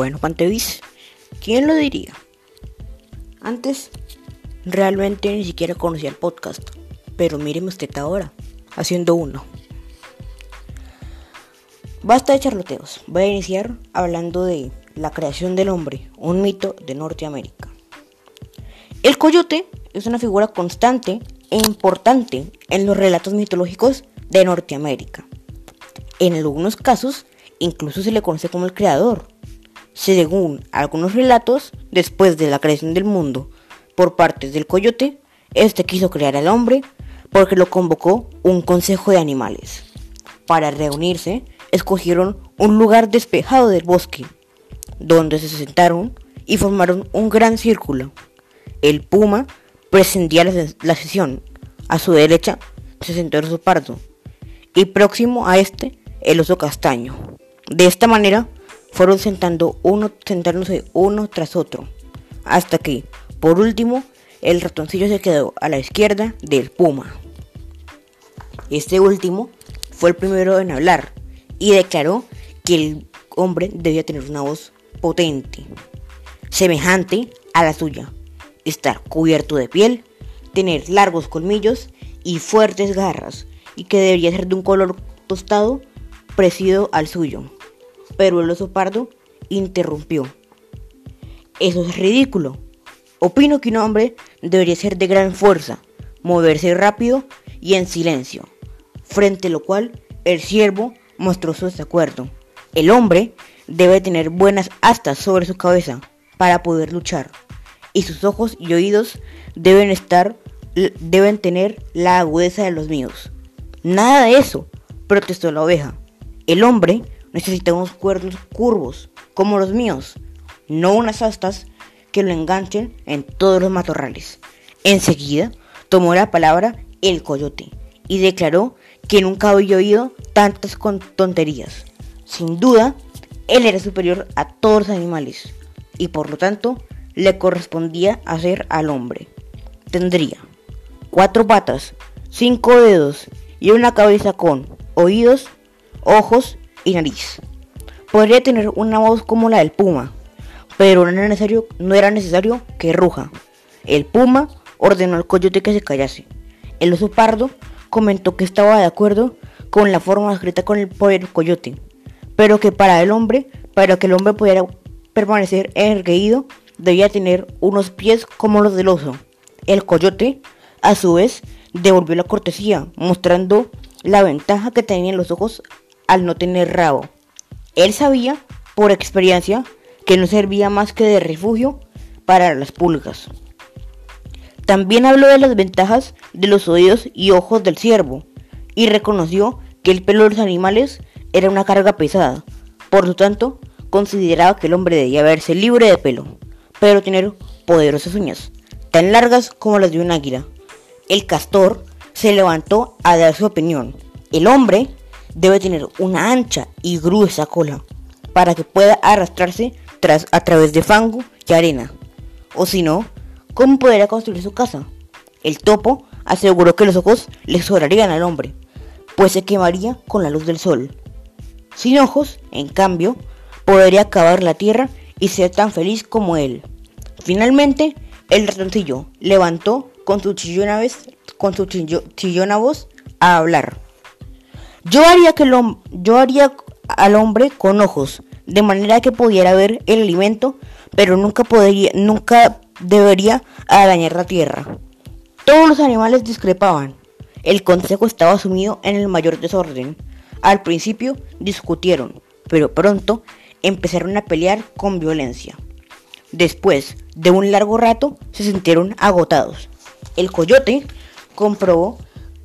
Bueno, Pantevis, ¿quién lo diría? Antes, realmente ni siquiera conocía el podcast, pero míreme usted ahora, haciendo uno. Basta de charloteos, voy a iniciar hablando de la creación del hombre, un mito de Norteamérica. El coyote es una figura constante e importante en los relatos mitológicos de Norteamérica. En algunos casos, incluso se le conoce como el creador. Según algunos relatos, después de la creación del mundo por parte del coyote, este quiso crear al hombre porque lo convocó un consejo de animales. Para reunirse, escogieron un lugar despejado del bosque, donde se sentaron y formaron un gran círculo. El puma presidía la, sesión. A su derecha se sentó el oso pardo y próximo a este el oso castaño. De esta manera fueron sentando uno, sentándose uno tras otro, hasta que, por último, el ratoncillo se quedó a la izquierda del puma. Este último fue el primero en hablar y declaró que el hombre debía tener una voz potente, semejante a la suya, estar cubierto de piel, tener largos colmillos y fuertes garras, y que debería ser de un color tostado parecido al suyo. Pero el oso pardo interrumpió. Eso es ridículo. Opino que un hombre debería ser de gran fuerza, moverse rápido y en silencio, frente a lo cual el siervo mostró su desacuerdo. El hombre debe tener buenas astas sobre su cabeza para poder luchar, y sus ojos y oídos deben estar deben tener la agudeza de los míos. Nada de eso, protestó la oveja. El hombre necesita unos cuernos curvos, como los míos, no unas astas que lo enganchen en todos los matorrales. Enseguida tomó la palabra el coyote y declaró que nunca había oído tantas tonterías. Sin duda, él era superior a todos los animales y por lo tanto le correspondía hacer al hombre. Tendría cuatro patas, cinco dedos y una cabeza con oídos, ojos y nariz. Podría tener una voz como la del puma, pero no era necesario, no era necesario que ruja. El puma ordenó al coyote que se callase. El oso pardo comentó que estaba de acuerdo con la forma escrita con el, por el coyote, pero que para el hombre, para que el hombre pudiera permanecer erguido, debía tener unos pies como los del oso. El coyote, a su vez, devolvió la cortesía, mostrando la ventaja que tenían los ojos al no tener rabo. Él sabía, por experiencia, que no servía más que de refugio para las pulgas. También habló de las ventajas de los oídos y ojos del ciervo, y reconoció que el pelo de los animales era una carga pesada. Por lo tanto, consideraba que el hombre debía verse libre de pelo, pero tener poderosas uñas, tan largas como las de un águila. El castor se levantó a dar su opinión. El hombre debe tener una ancha y gruesa cola para que pueda arrastrarse a través de fango y arena. O si no, ¿cómo podría construir su casa? El topo aseguró que los ojos le sobrarían al hombre, pues se quemaría con la luz del sol. Sin ojos, en cambio, podría acabar la tierra y ser tan feliz como él. Finalmente, el ratoncillo levantó con su chillona, con su chillona voz a hablar. Yo haría, que yo haría al hombre con ojos, de manera que pudiera ver el alimento, pero nunca podría, nunca debería dañar la tierra. Todos los animales discrepaban. El consejo estaba sumido en el mayor desorden. Al principio discutieron, pero pronto empezaron a pelear con violencia. Después de un largo rato se sintieron agotados. El coyote comprobó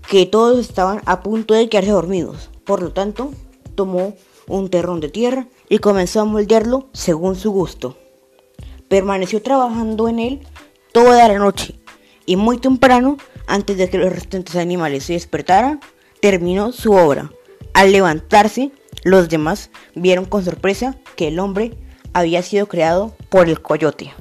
que todos estaban a punto de quedarse dormidos. Por lo tanto, tomó un terrón de tierra y comenzó a moldearlo según su gusto. Permaneció trabajando en él toda la noche y muy temprano, antes de que los restantes animales se despertaran, terminó su obra. Al levantarse, los demás vieron con sorpresa que el hombre había sido creado por el coyote.